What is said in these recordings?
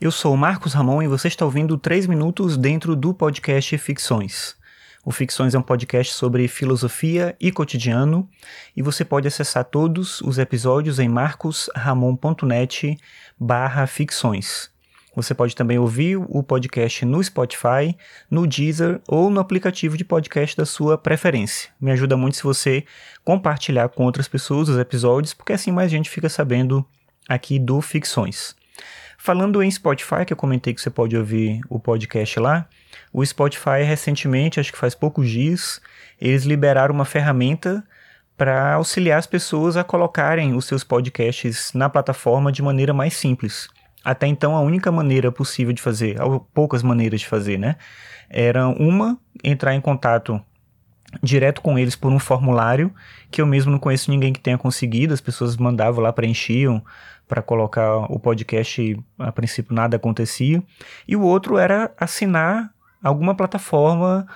Eu sou o Marcos Ramon e você está ouvindo 3 minutos dentro do podcast Ficções. O Ficções é um podcast sobre filosofia e cotidiano e você pode acessar todos os episódios em marcosramon.net barra ficções. Você pode também ouvir o podcast no Spotify, no Deezer ou no aplicativo de podcast da sua preferência. Me ajuda muito se você compartilhar com outras pessoas os episódios, porque assim mais gente fica sabendo aqui do Ficções. Falando em Spotify, que eu comentei que você pode ouvir o podcast lá, o Spotify recentemente, acho que faz poucos dias, eles liberaram uma ferramenta para auxiliar as pessoas a colocarem os seus podcasts na plataforma de maneira mais simples. Até então, a única maneira possível de fazer, ou poucas maneiras de fazer, né? Era uma, entrar em contato direto com eles por um formulário que eu mesmo não conheço ninguém que tenha conseguido. As pessoas mandavam lá, preenchiam para colocar o podcast, a princípio nada acontecia. E o outro era assinar alguma plataforma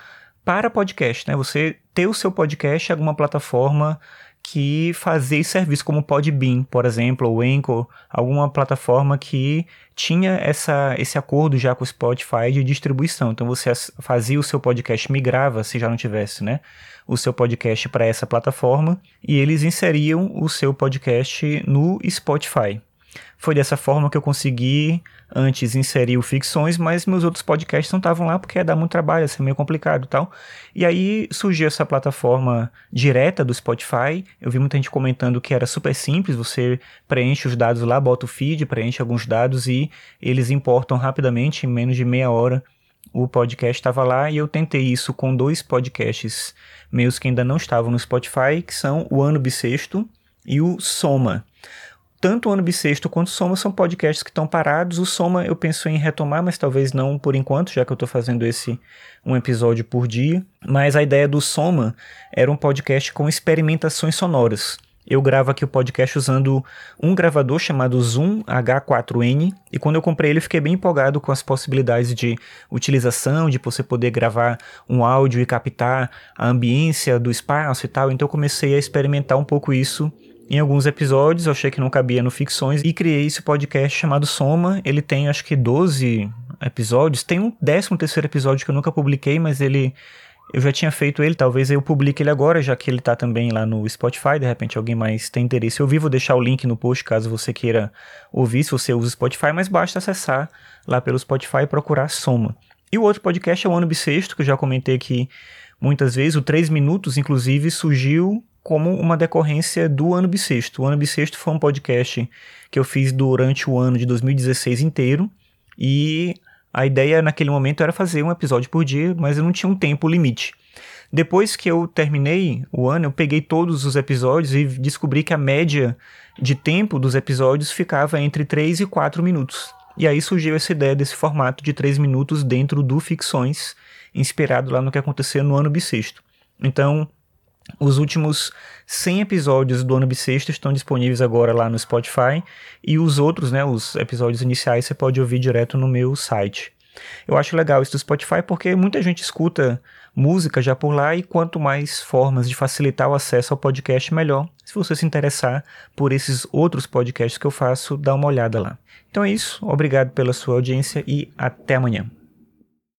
para podcast, né? Você ter o seu podcast em alguma plataforma que esse serviço, como Podbean, por exemplo, ou Anchor, alguma plataforma que tinha essa, esse acordo já com o Spotify de distribuição. Então você fazia o seu podcast, migrava, se já não tivesse, né? O seu podcast para essa plataforma e eles inseriam o seu podcast no Spotify. Foi dessa forma que eu consegui antes inserir o Ficções, mas meus outros podcasts não estavam lá porque ia dar muito trabalho, ia ser meio complicado e tal. E aí surgiu essa plataforma direta do Spotify. Eu vi muita gente comentando que era super simples, você preenche os dados lá, bota o feed, preenche alguns dados e eles importam rapidamente, em menos de meia hora o podcast estava lá e eu tentei isso com dois podcasts meus que ainda não estavam no Spotify, que são o Ano Bissexto e o Soma tanto o Ano Bissexto quanto o Soma são podcasts que estão parados. O Soma eu penso em retomar, mas talvez não por enquanto, já que eu estou fazendo esse um episódio por dia. Mas a ideia do Soma era um podcast com experimentações sonoras. Eu gravo aqui o podcast usando um gravador chamado Zoom H4n e quando eu comprei ele fiquei bem empolgado com as possibilidades de utilização, de você poder gravar um áudio e captar a ambiência do espaço e tal. Então eu comecei a experimentar um pouco isso em alguns episódios, eu achei que não cabia no Ficções e criei esse podcast chamado Soma. Ele tem acho que 12 episódios. Tem um 13 terceiro episódio que eu nunca publiquei, mas ele eu já tinha feito ele, talvez eu publique ele agora, já que ele tá também lá no Spotify, de repente alguém mais tem interesse Eu vou deixar o link no post caso você queira ouvir, se você usa o Spotify, mas basta acessar lá pelo Spotify e procurar Soma. E o outro podcast é o Ano Bissexto, que eu já comentei aqui muitas vezes, o 3 Minutos, inclusive, surgiu como uma decorrência do ano bissexto. O ano bissexto foi um podcast que eu fiz durante o ano de 2016 inteiro e a ideia naquele momento era fazer um episódio por dia, mas eu não tinha um tempo limite. Depois que eu terminei o ano, eu peguei todos os episódios e descobri que a média de tempo dos episódios ficava entre 3 e 4 minutos. E aí surgiu essa ideia desse formato de 3 minutos dentro do Ficções, inspirado lá no que aconteceu no ano bissexto. Então, os últimos 100 episódios do ano bissexto estão disponíveis agora lá no Spotify e os outros, né, os episódios iniciais você pode ouvir direto no meu site. Eu acho legal isso do Spotify porque muita gente escuta música já por lá e quanto mais formas de facilitar o acesso ao podcast, melhor. Se você se interessar por esses outros podcasts que eu faço, dá uma olhada lá. Então é isso, obrigado pela sua audiência e até amanhã.